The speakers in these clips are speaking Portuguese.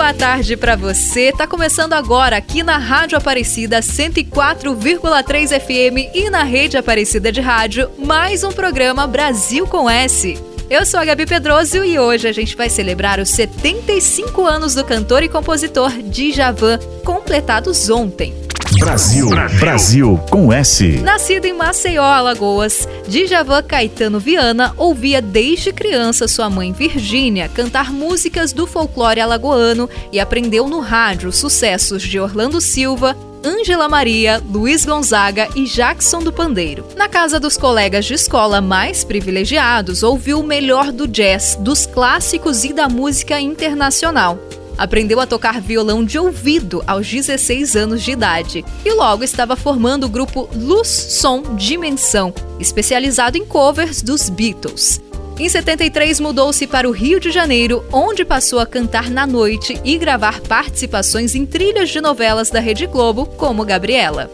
Boa tarde para você. Tá começando agora aqui na Rádio Aparecida 104,3 FM e na Rede Aparecida de Rádio, mais um programa Brasil com S. Eu sou a Gabi Pedroso e hoje a gente vai celebrar os 75 anos do cantor e compositor Djavan, completados ontem. Brasil, Brasil, com S. Nascido em Maceió, Alagoas, Djavan Caetano Viana ouvia desde criança sua mãe Virgínia cantar músicas do folclore alagoano e aprendeu no rádio sucessos de Orlando Silva, Ângela Maria, Luiz Gonzaga e Jackson do Pandeiro. Na casa dos colegas de escola mais privilegiados, ouviu o melhor do jazz, dos clássicos e da música internacional. Aprendeu a tocar violão de ouvido aos 16 anos de idade e logo estava formando o grupo Luz Som Dimensão, especializado em covers dos Beatles. Em 73 mudou-se para o Rio de Janeiro, onde passou a cantar na noite e gravar participações em trilhas de novelas da Rede Globo, como Gabriela.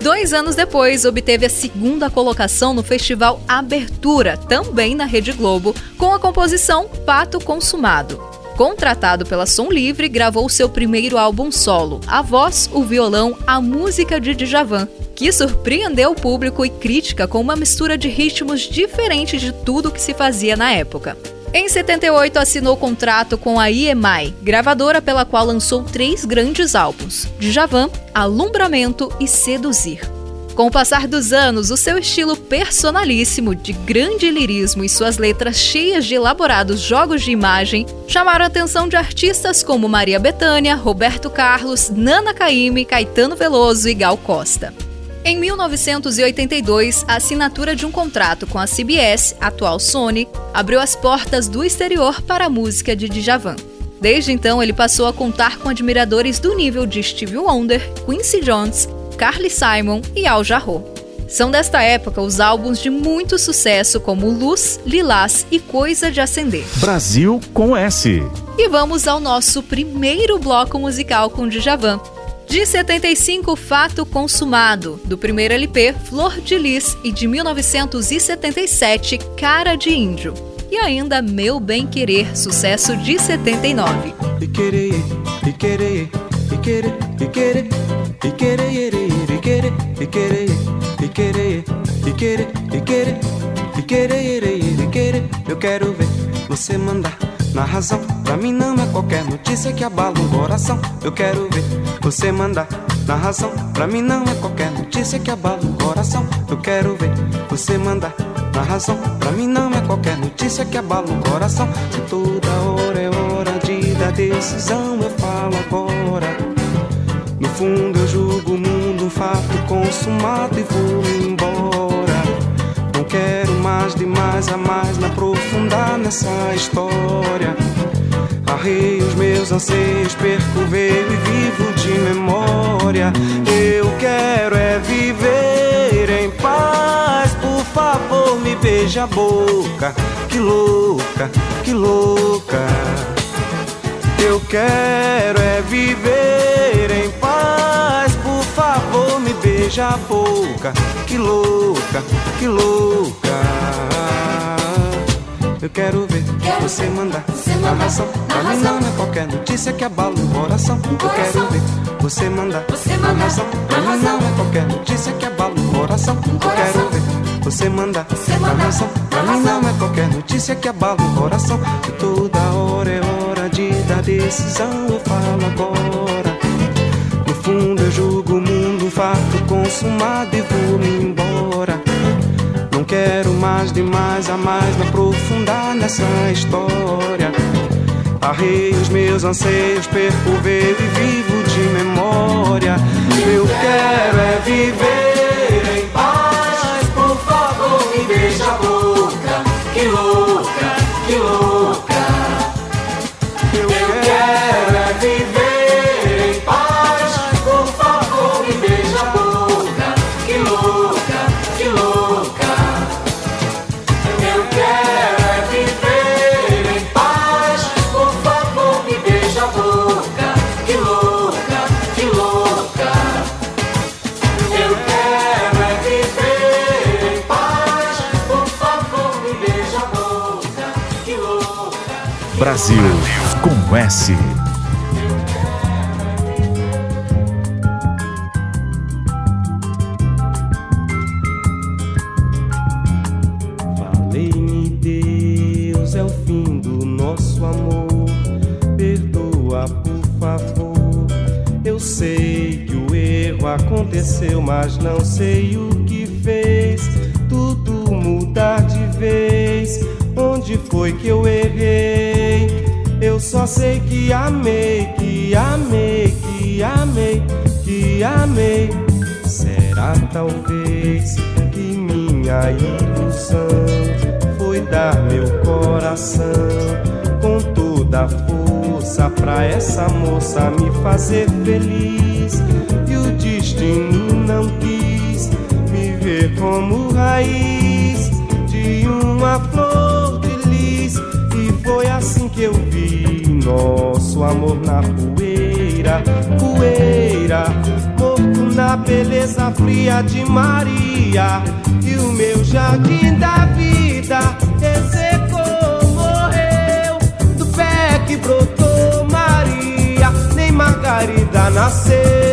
Dois anos depois, obteve a segunda colocação no Festival Abertura, também na Rede Globo, com a composição Pato Consumado. Contratado pela Som Livre, gravou seu primeiro álbum solo, a voz, o violão, a música de Djavan, que surpreendeu o público e crítica com uma mistura de ritmos diferentes de tudo que se fazia na época. Em 78, assinou contrato com a EMI, gravadora pela qual lançou três grandes álbuns: Djavan, Alumbramento e Seduzir. Com o passar dos anos, o seu estilo personalíssimo, de grande lirismo e suas letras cheias de elaborados jogos de imagem chamaram a atenção de artistas como Maria Bethânia, Roberto Carlos, Nana Caymmi, Caetano Veloso e Gal Costa. Em 1982, a assinatura de um contrato com a CBS, atual Sony, abriu as portas do exterior para a música de Djavan. Desde então, ele passou a contar com admiradores do nível de Stevie Wonder, Quincy Jones, Carly Simon e Al Jarreau. São desta época os álbuns de muito sucesso como Luz, Lilás e Coisa de Acender. Brasil com S. E vamos ao nosso primeiro bloco musical com Djavan. De 75, Fato Consumado, do primeiro LP Flor de Lis e de 1977, Cara de Índio. E ainda Meu Bem Querer, sucesso de 79. E querer, e querer, ikere ikere ikere yere ikere ikere ikere ikere ikere ikere yere ikere eu quero ver você mandar na razão pra mim não é qualquer notícia que abala o coração eu quero ver você mandar na razão pra mim não é qualquer notícia que abala o coração eu quero ver você mandar na razão pra mim não é qualquer notícia que abala o coração se toda hora é hora de dar decisão eu falo agora Fundo eu julgo o mundo um fato consumado e vou embora. Não quero mais de mais a mais me aprofundar nessa história. Arrei os meus anseios, perco veio e vivo de memória. Eu quero é viver em paz, por favor me beija a boca. Que louca, que louca. Eu quero é viver favor me beija a boca. Que louca, que louca. Eu quero ver quero você mandar você narração. Pra mim não é qualquer notícia que abala o coração. Eu quero ver você mandar você narração. Pra mim não é qualquer notícia que abala o coração. Eu quero ver você mandar narração. Pra mim não é qualquer notícia que abala o coração. E toda hora é hora de dar decisão. Eu falo agora. No fundo eu julgo o mundo um fato consumado e vou me embora. Não quero mais de mais a mais me aprofundar nessa história. Arrei os meus anseios, perco o e vivo de memória. Eu quero é viver em paz, por favor me beija a boca. Que louca, que louca. Brasil com S. Falei-me, Deus, é o fim do nosso amor. Perdoa, por favor. Eu sei que o erro aconteceu, mas não sei o amei. Será talvez que minha ilusão foi dar meu coração com toda a força pra essa moça me fazer feliz. E o destino não quis me ver como raiz de uma flor de lis. E foi assim que eu vi nosso amor na poeira, poeira, na beleza fria de Maria. E o meu jardim da vida ressecou, morreu do pé que brotou Maria, nem Margarida nasceu.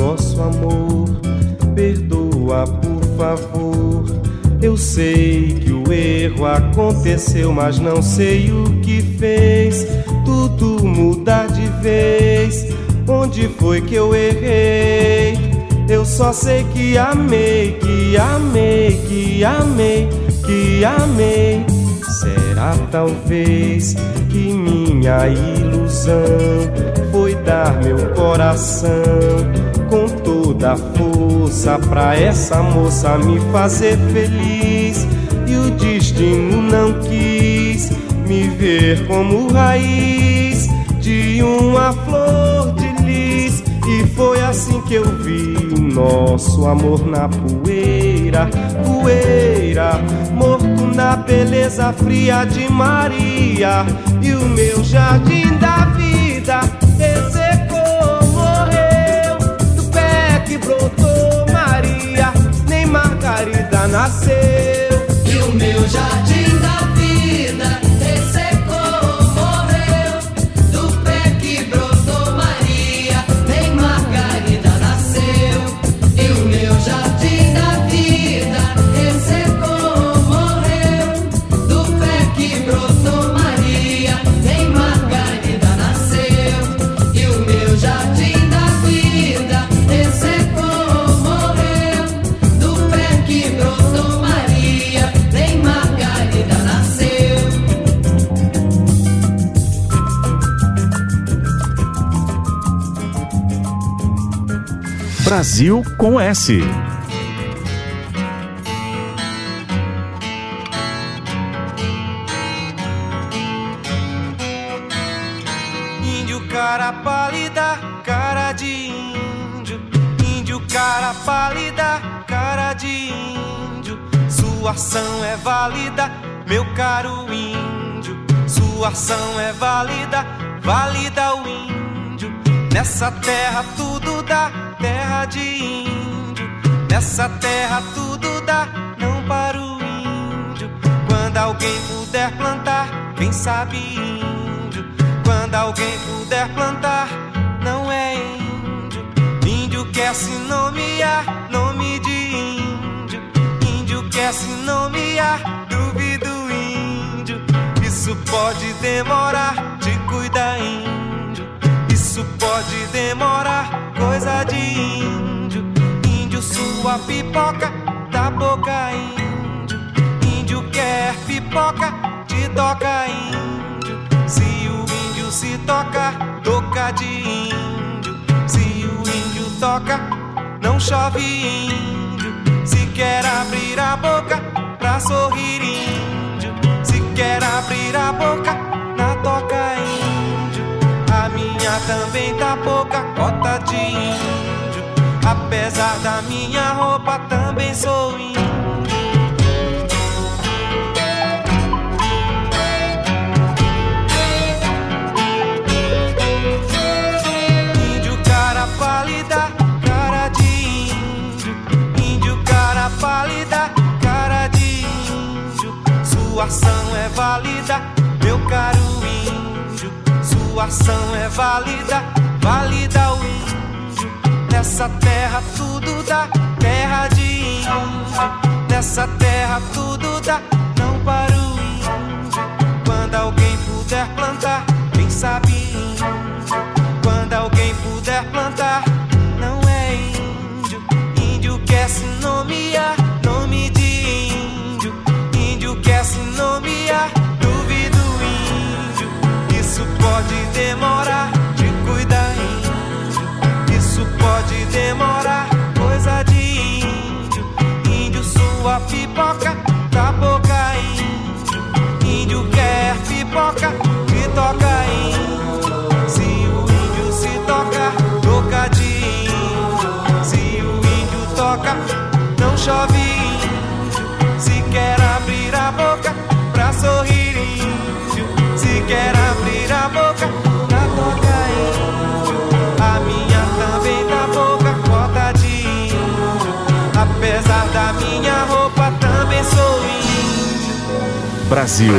Nosso amor. Perdoa, por favor. Eu sei que o erro aconteceu, mas não sei o que fez tudo mudar de vez. Onde foi que eu errei? Eu só sei que amei, que amei, que amei, que amei. Será talvez que minha ilusão foi dar meu coração com toda a força pra essa moça me fazer feliz. E o destino não quis me ver como raiz de uma flor de lis. E foi assim que eu vi nosso amor na poeira, poeira, morto na beleza fria de Maria. E o meu jardim da Nasceu. E o meu jardim Brasil com S. Índio cara pálida, cara de índio. Índio cara pálida, cara de índio. Sua ação é válida, meu caro índio. Sua ação é válida, válida o índio. Nessa terra tudo dá, de índio. Nessa terra tudo dá, não para o índio. Quando alguém puder plantar, quem sabe índio. Quando alguém puder plantar, não é índio. Índio quer se nomear, nome de índio. Índio quer se nomear, duvido índio. Isso pode demorar, te cuida índio. Pode demorar, coisa de índio. Índio, sua pipoca, da boca índio. Índio quer pipoca, te toca índio. Se o índio se toca, toca de índio. Se o índio toca, não chove índio. Se quer abrir a boca pra sorrir índio. Se quer abrir a boca, na toca índio minha também tá pouca cota de índio. Apesar da minha roupa, também sou índio. situação é válida, válida o índio. Nessa terra tudo dá, terra de índio. Nessa terra tudo dá. Brasil,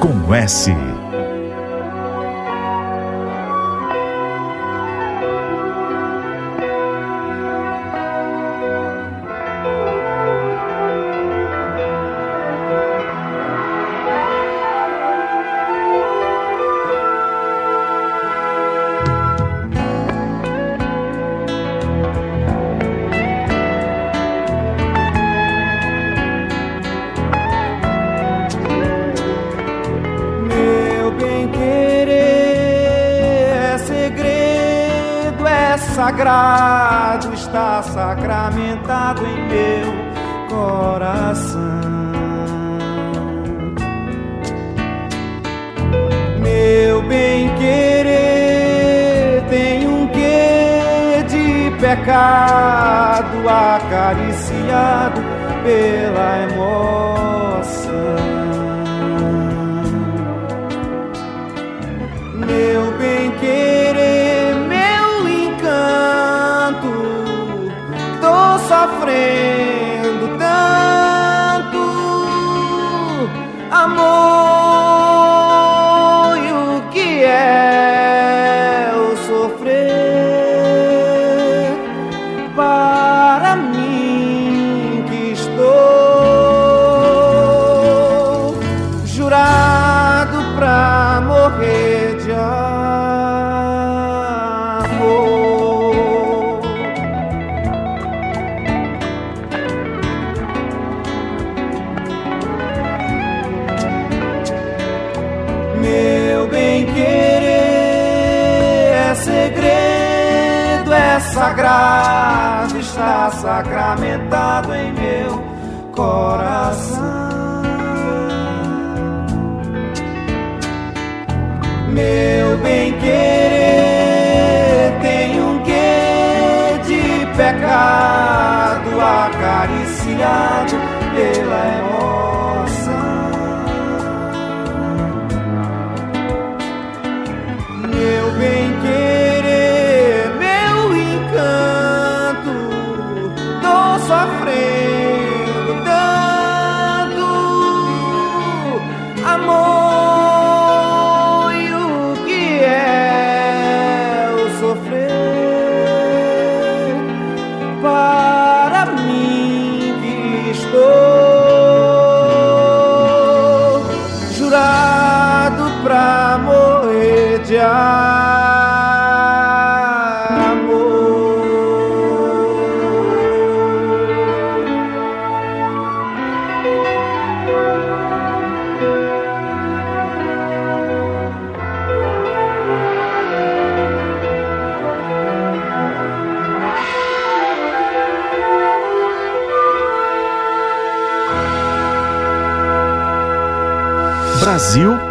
com S. está sacramentado em meu coração. Meu bem querer tem um quê de pecado acariciado pela emoção. acorrentado em meu coração. Meu bem querer tem um quê de pecado acariciado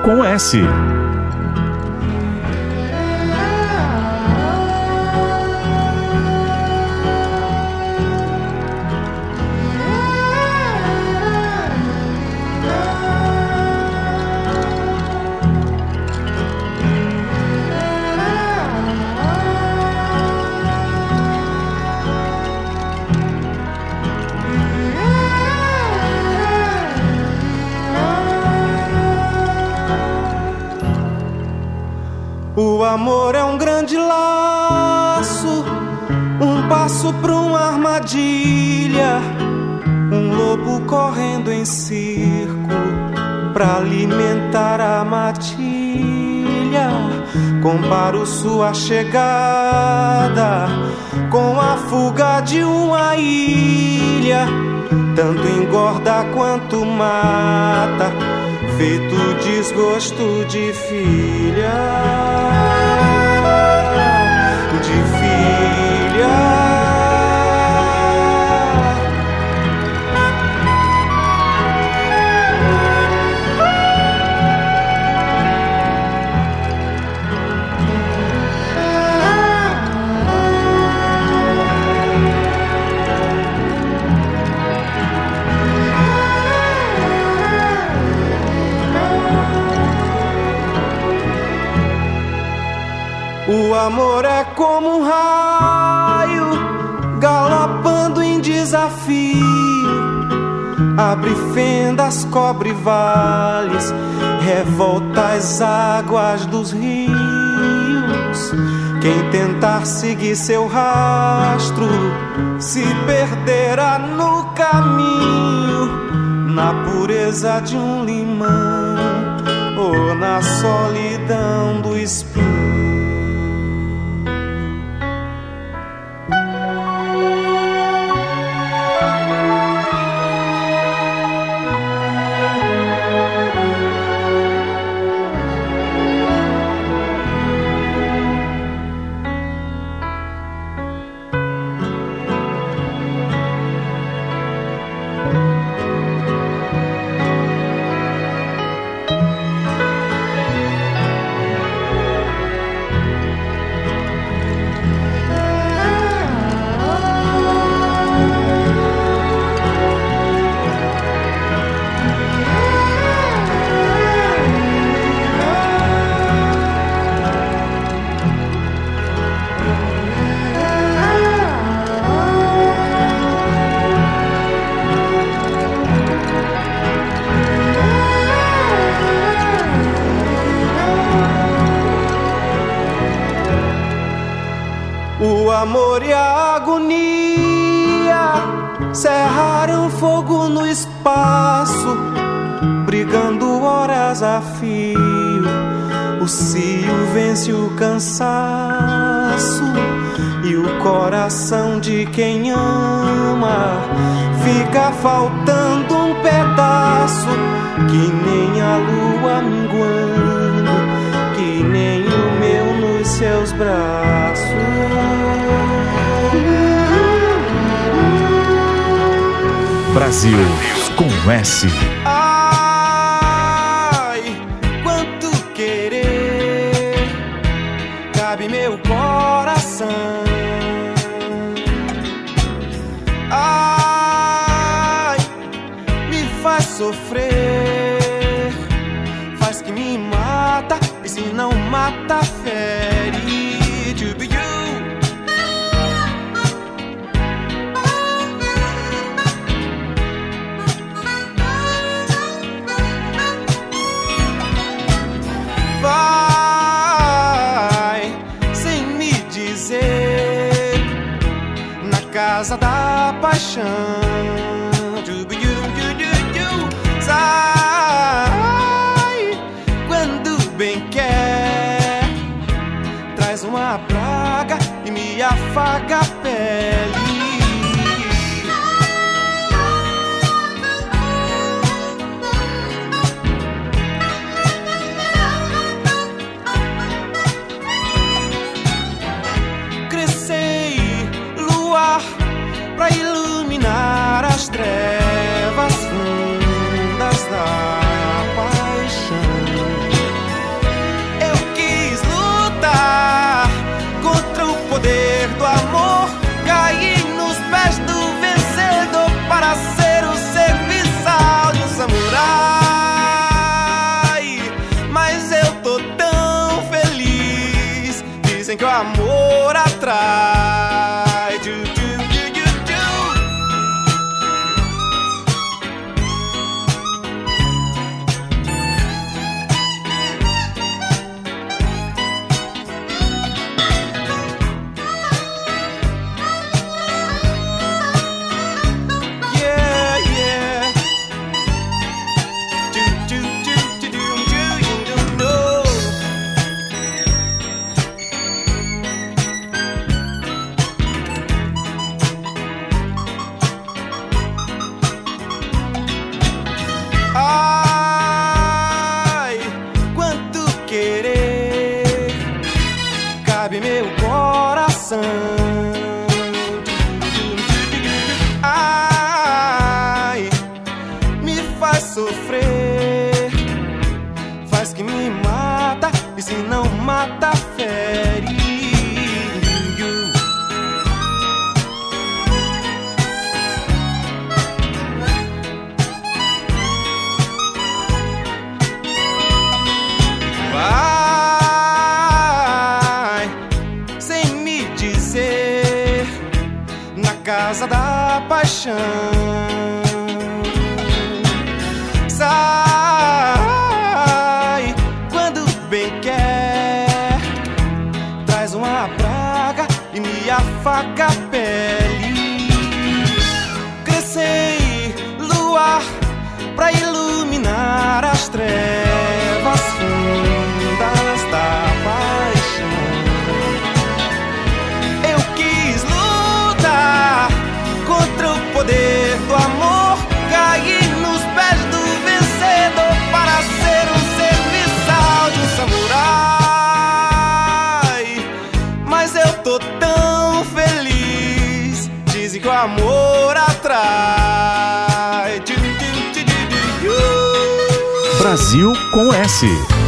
com S. amor é um grande laço, um passo para uma armadilha, um lobo correndo em círculo para alimentar a matilha. Comparo sua chegada com a fuga de uma ilha, tanto engorda quanto mata feito desgosto de filha. Amor é como um raio galopando em desafio. Abre fendas, cobre vales, revolta as águas dos rios. Quem tentar seguir seu rastro se perderá no caminho, na pureza de um limão ou na solidão do espinho. Faz sofrer, faz que me mata e se não mata fere. Vai sem me dizer na casa da paixão. Afaga Brasil com S.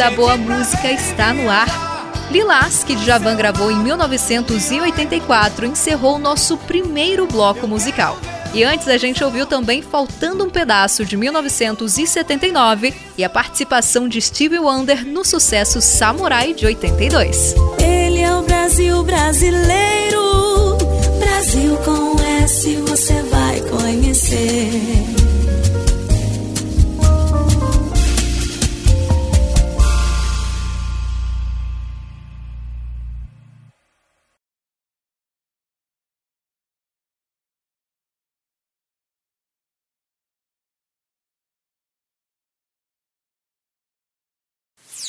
Aparecida, a boa música está no ar. Lilás, que Djavan gravou em 1984, encerrou nosso primeiro bloco musical. E antes a gente ouviu também Faltando um Pedaço de 1979 e a participação de Stevie Wonder no sucesso Samurai de 82. Ele é o Brasil brasileiro, Brasil com S você vai conhecer.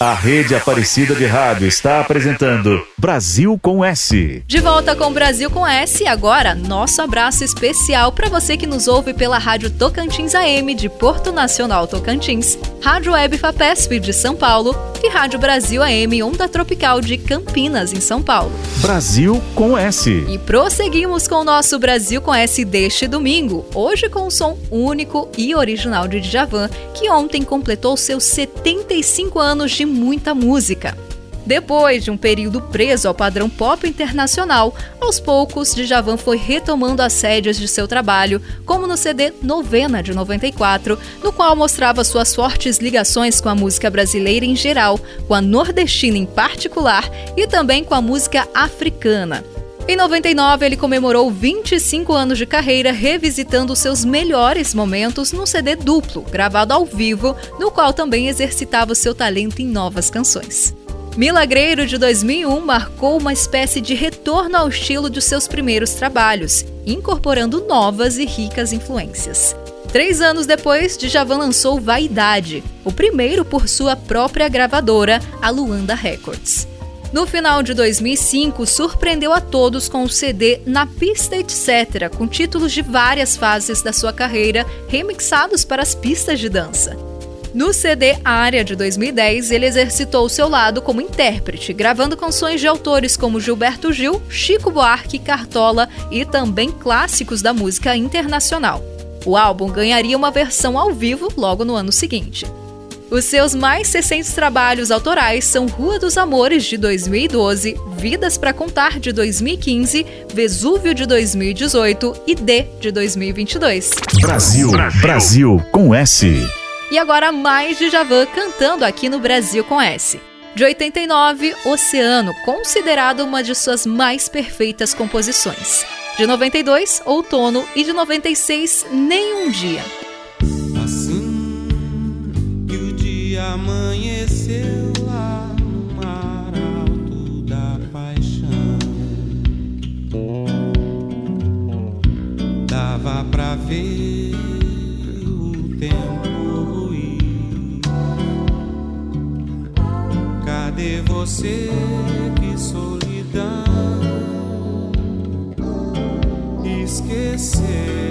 A Rede Aparecida de Rádio está apresentando Brasil com S. De volta com Brasil com S, agora nosso abraço especial para você que nos ouve pela Rádio Tocantins AM de Porto Nacional Tocantins, Rádio Web Fapesp de São Paulo e Rádio Brasil AM Onda Tropical de Campinas, em São Paulo. Brasil com S. E prosseguimos com o nosso Brasil com S deste domingo, hoje com um som único e original de Djavan, que ontem completou seus 75 anos de muita música. Depois de um período preso ao padrão pop internacional, aos poucos Djavan foi retomando as rédeas de seu trabalho, como no CD Novena de 94, no qual mostrava suas fortes ligações com a música brasileira em geral, com a nordestina em particular e também com a música africana. Em 99, ele comemorou 25 anos de carreira revisitando seus melhores momentos num CD duplo, gravado ao vivo, no qual também exercitava seu talento em novas canções. Milagreiro de 2001 marcou uma espécie de retorno ao estilo de seus primeiros trabalhos, incorporando novas e ricas influências. Três anos depois, Djavan lançou Vaidade, o primeiro por sua própria gravadora, a Luanda Records. No final de 2005, surpreendeu a todos com o CD Na Pista Etc., com títulos de várias fases da sua carreira remixados para as pistas de dança. No CD Área de 2010, ele exercitou seu lado como intérprete, gravando canções de autores como Gilberto Gil, Chico Buarque, Cartola e também clássicos da música internacional. O álbum ganharia uma versão ao vivo logo no ano seguinte. Os seus mais recentes trabalhos autorais são Rua dos Amores de 2012, Vidas para Contar de 2015, Vesúvio de 2018 e D de 2022. Brasil, Brasil com S. E agora mais de Javan cantando aqui no Brasil com S. De 89, Oceano, considerado uma de suas mais perfeitas composições. De 92, Outono e de 96, Nenhum Dia. Amanheceu lá no mar alto da paixão, dava pra ver o tempo ruir. Cadê você? Que solidão esquecerá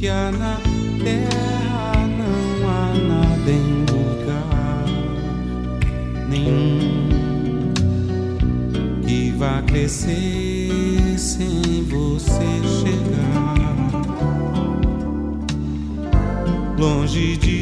que há na terra, não há nada em lugar nenhum que vá crescer sem você chegar. Longe de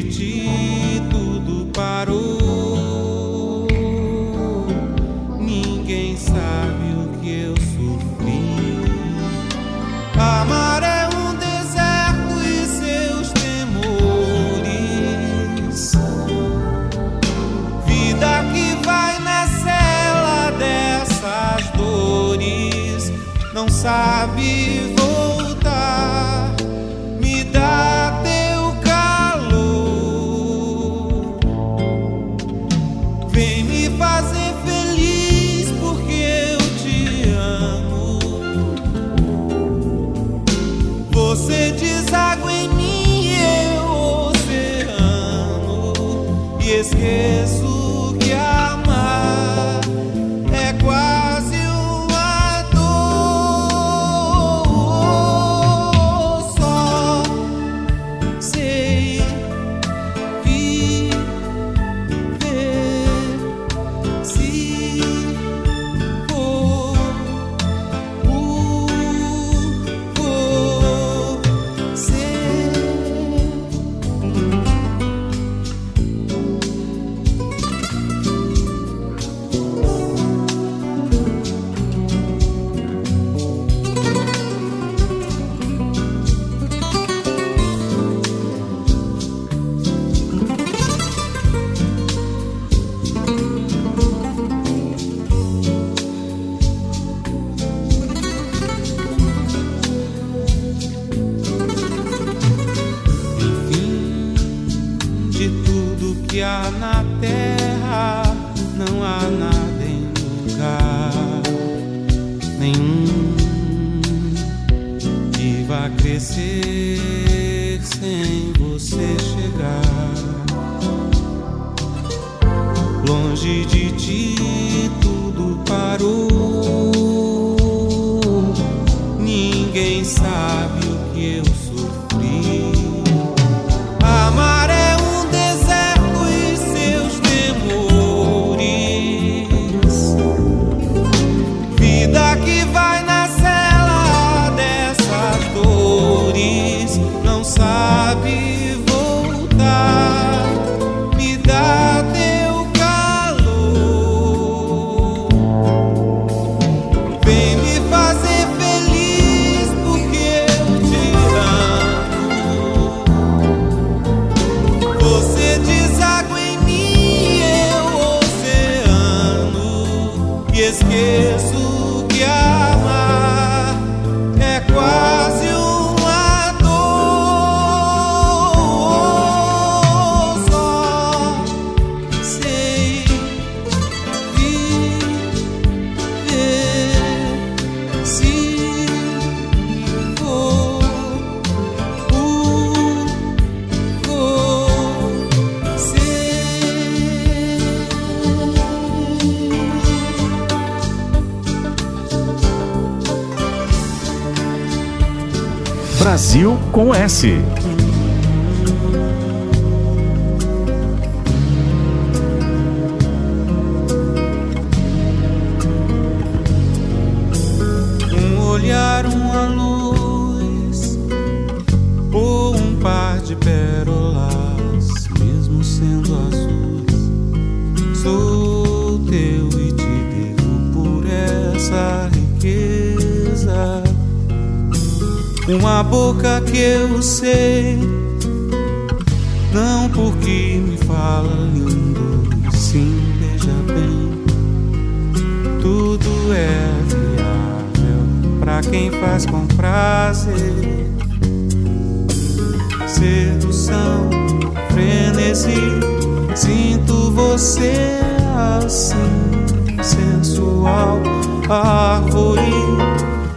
árvore,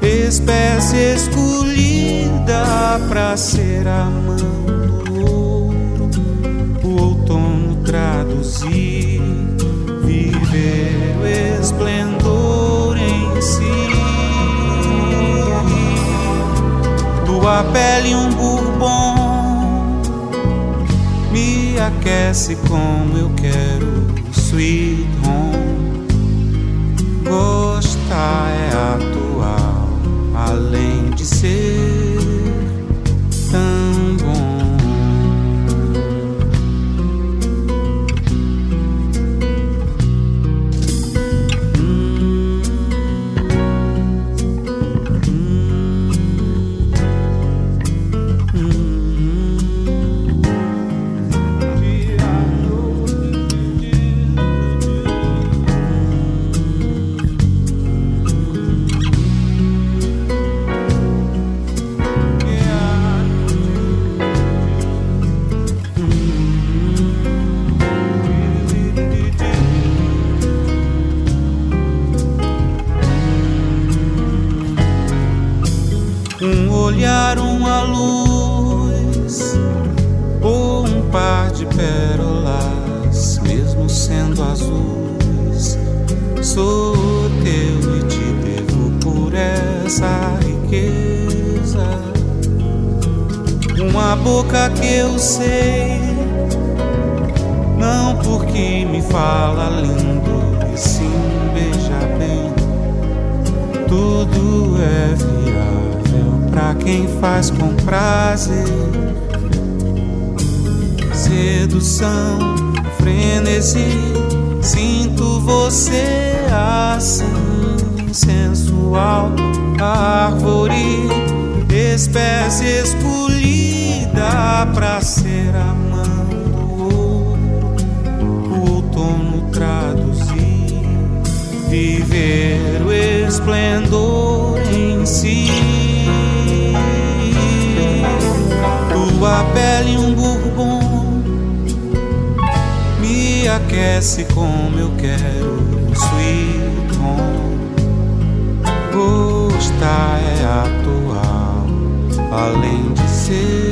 espécie escolhida pra ser a mão do ouro. O outono traduzir, viver o esplendor em si. Tua pele um bourbon me aquece como eu quero, sweet É atual, que eu sei, não porque me fala lindo, e sim beija bem. Tudo é viável pra quem faz com prazer. Sedução, frenesi, sinto você assim, sensual, árvore, espécie escolhida pra ser a mão do ouro. O outono traduzir, viver o esplendor em si. Tua pele um bourbon me aquece como eu quero sweet home. Gostar é atual, além de ser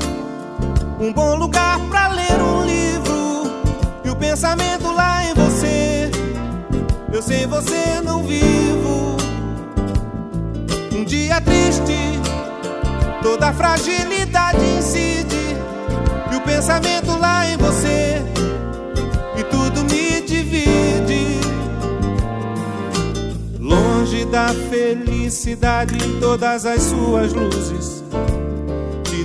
um bom lugar pra ler um livro e o pensamento lá em você. Eu sem você não vivo. Um dia triste, toda fragilidade incide e o pensamento lá em você e tudo me divide. Longe da felicidade em todas as suas luzes.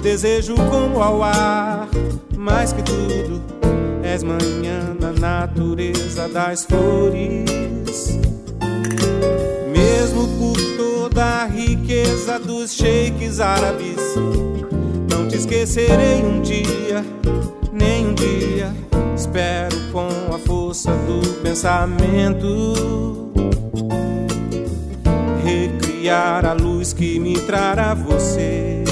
Desejo como ao ar, mais que tudo, és manhã na natureza das flores. Mesmo por toda a riqueza dos sheiks árabes, não te esquecerei um dia, nem um dia. Espero com a força do pensamento recriar a luz que me trará você.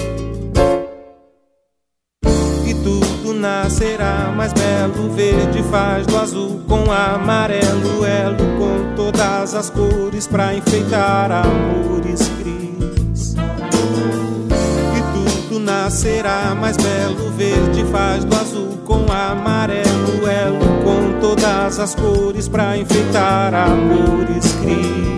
Nascerá mais belo. Verde faz do azul com amarelo, elo com todas as cores pra enfeitar amores cris. E tudo nascerá mais belo. Verde faz do azul com amarelo, elo com todas as cores pra enfeitar amores cris.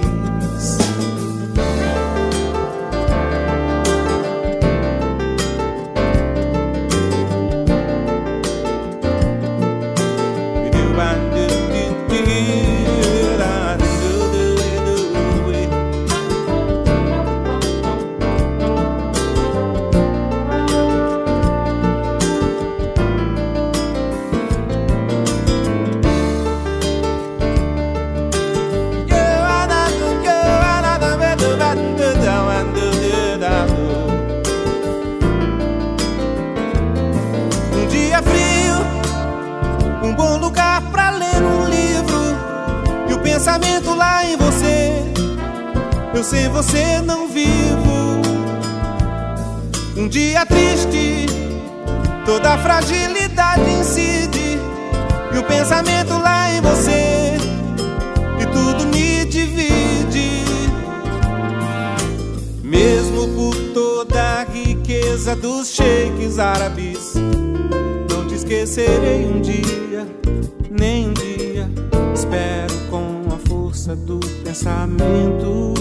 Pensamento lá em você. Eu sem você não vivo. Um dia triste, toda a fragilidade incide e o pensamento lá em você e tudo me divide. Mesmo por toda a riqueza dos sheiks árabes, não te esquecerei um dia, nem um dia. Espero força do pensamento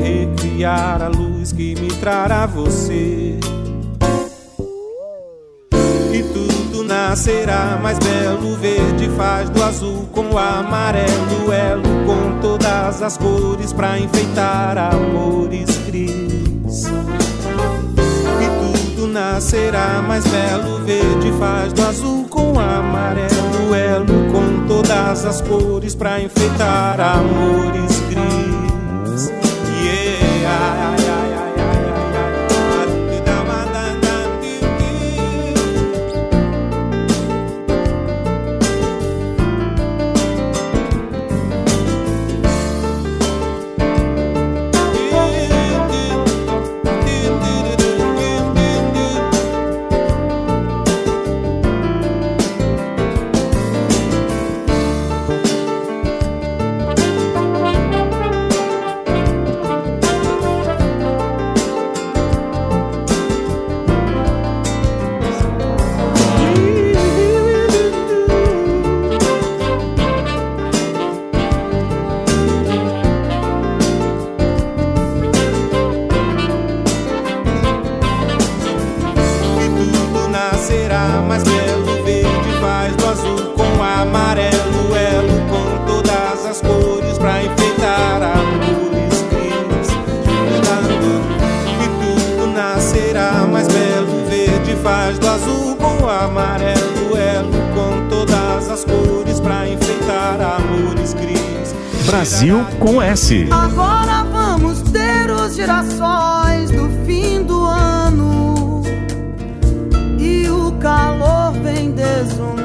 recriar a luz que me trará você. E tudo nascerá mais belo. Verde faz do azul com o amarelo, elo com todas as cores pra enfeitar amores cris. Nascerá mais belo. Verde faz do azul com amarelo, elo com todas as cores pra enfeitar amores Brasil com S. Agora vamos ter os girassóis do fim do ano. E o calor vem desumano.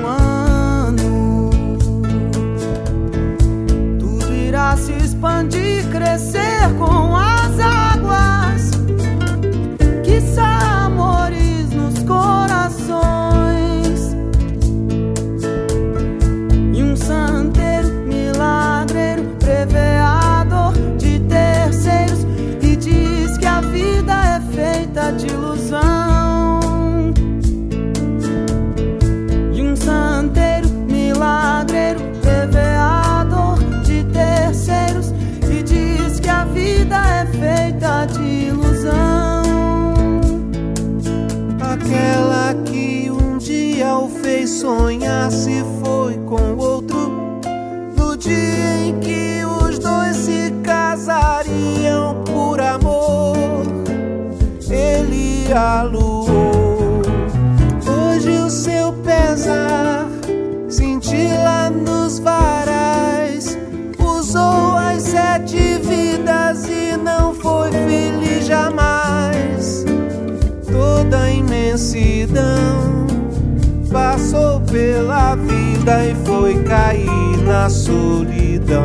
Tudo irá se expandir, crescer sonhar se foi com outro. No dia em que os dois se casariam por amor, ele aluou. Hoje o seu pesar cintila nos varais. Usou as sete vidas e não foi feliz jamais toda a imensidão. Passou pela vida e foi cair na solidão.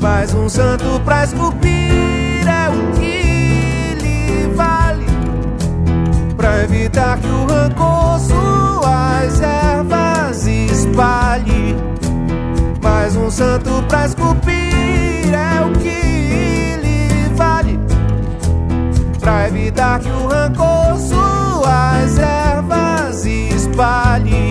Mais um santo pra esculpir é o que lhe vale. Pra evitar que o rancor suas ervas espalhe. Mais um santo pra esculpir é o que lhe vale pra evitar que o rancor suas ervas espalhe.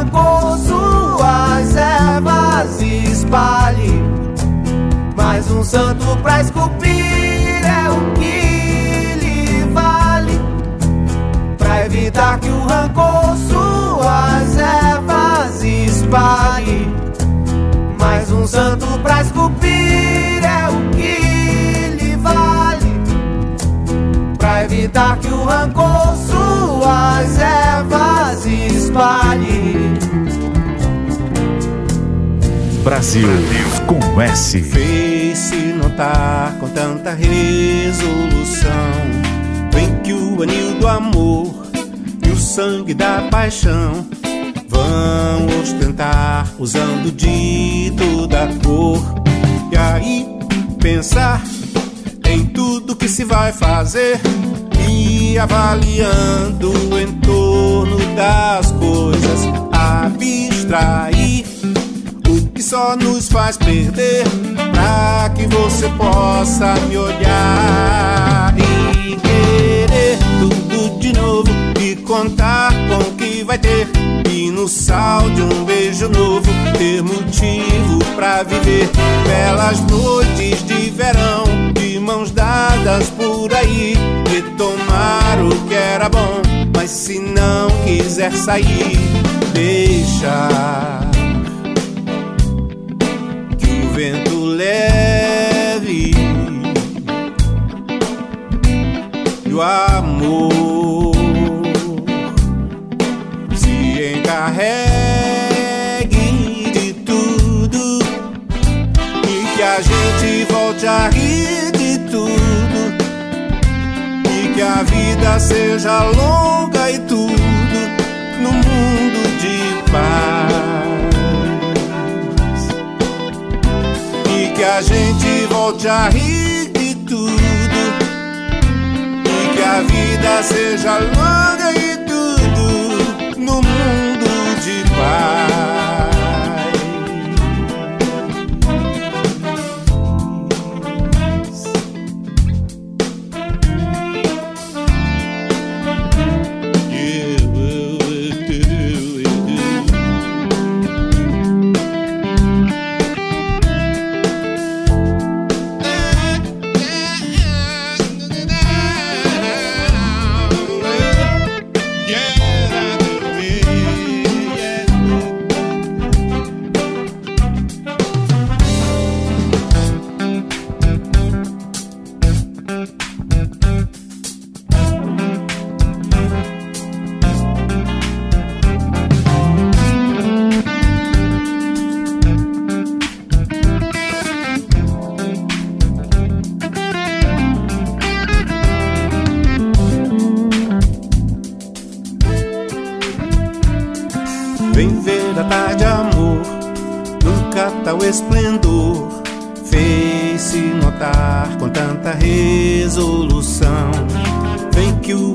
Rancor suas ervas espalhe. Mais um santo pra esculpir é o que lhe vale, pra evitar que o rancor suas ervas espalhe. santo pra esculpir é o que lhe vale. Pra evitar que o rancor suas ervas espalhe. Brasil com S. Fez-se notar com tanta resolução. Vem que o anil do amor e o sangue da paixão vão ostentar usando de toda cor. E aí pensar em tudo que se vai fazer avaliando o entorno das coisas, abstrair o que só nos faz perder, pra que você possa me olhar e querer tudo de novo e contar com o que vai ter. E no sal de um beijo novo ter motivo pra viver belas noites de verão, de mãos dadas por aí, retomar o que era bom. Mas se não quiser sair, deixa que o vento leve e o amor se encarregue de tudo e que a gente volte a rir que a vida seja longa e tudo no mundo de paz. E que a gente volte a rir de tudo. E que a vida seja longa e tudo no mundo de paz.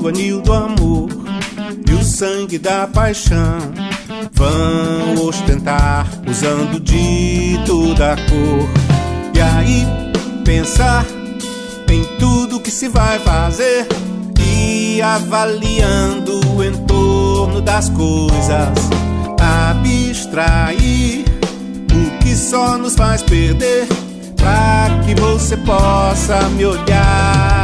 O anil do amor e o sangue da paixão. Vão ostentar usando de toda cor. E aí pensar em tudo que se vai fazer e avaliando o entorno das coisas, abstrair o que só nos faz perder, pra que você possa me olhar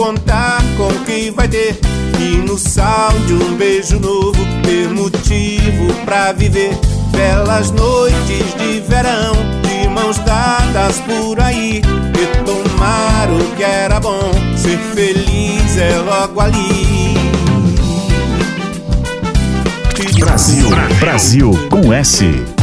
contar com o que vai ter. E no sal de um beijo novo ter motivo pra viver belas noites de verão de mãos dadas por aí retomar o que era bom ser feliz é logo ali Brasil, Brasil com S.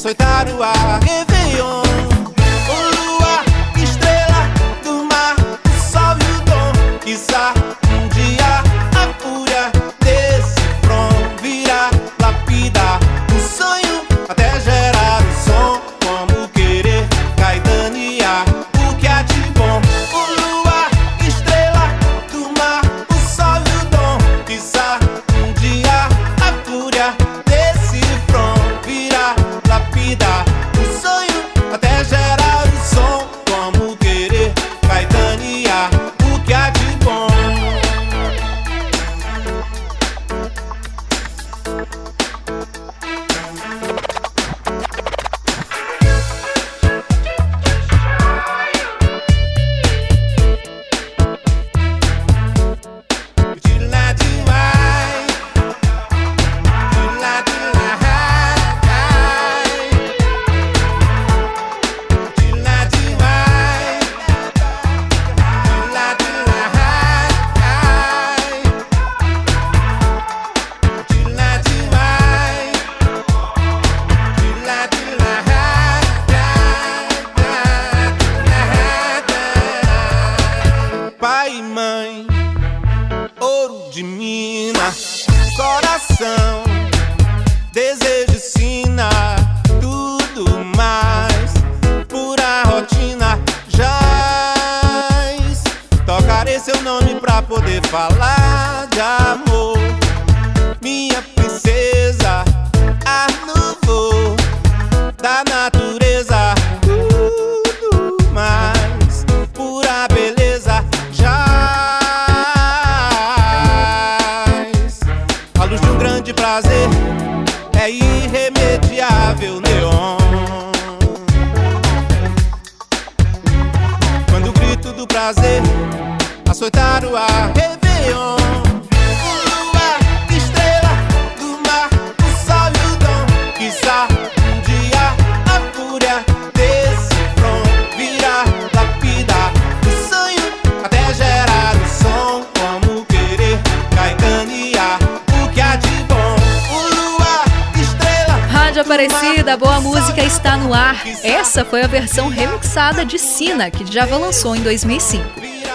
açoitar o ar no ar. Essa foi a versão remixada de Sina, que Djavan lançou em 2005.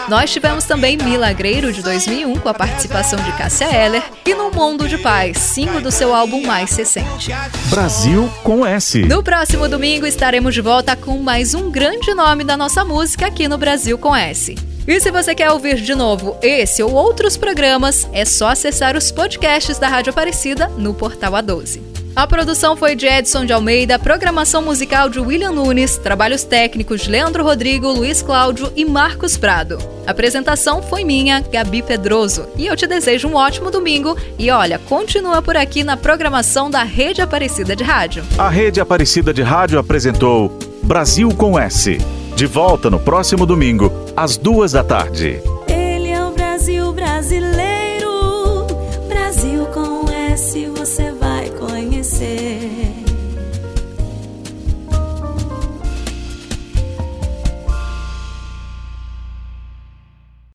Nós tivemos também Milagreiro de 2001 com a participação de Cássia Eller e No Mundo de Paz, single do seu álbum mais recente. Brasil com S. No próximo domingo estaremos de volta com mais um grande nome da nossa música aqui no Brasil com S. E se você quer ouvir de novo esse ou outros programas, é só acessar os podcasts da Rádio Aparecida no portal A12. A produção foi de Edson de Almeida, programação musical de William Nunes, trabalhos técnicos de Leandro Rodrigo, Luiz Cláudio e Marcos Prado. A apresentação foi minha, Gabi Pedroso, e eu te desejo um ótimo domingo e olha, continua por aqui na programação da Rede Aparecida de Rádio. A Rede Aparecida de Rádio apresentou Brasil com S. De volta no próximo domingo, às duas da tarde. Ele é o Brasil brasileiro.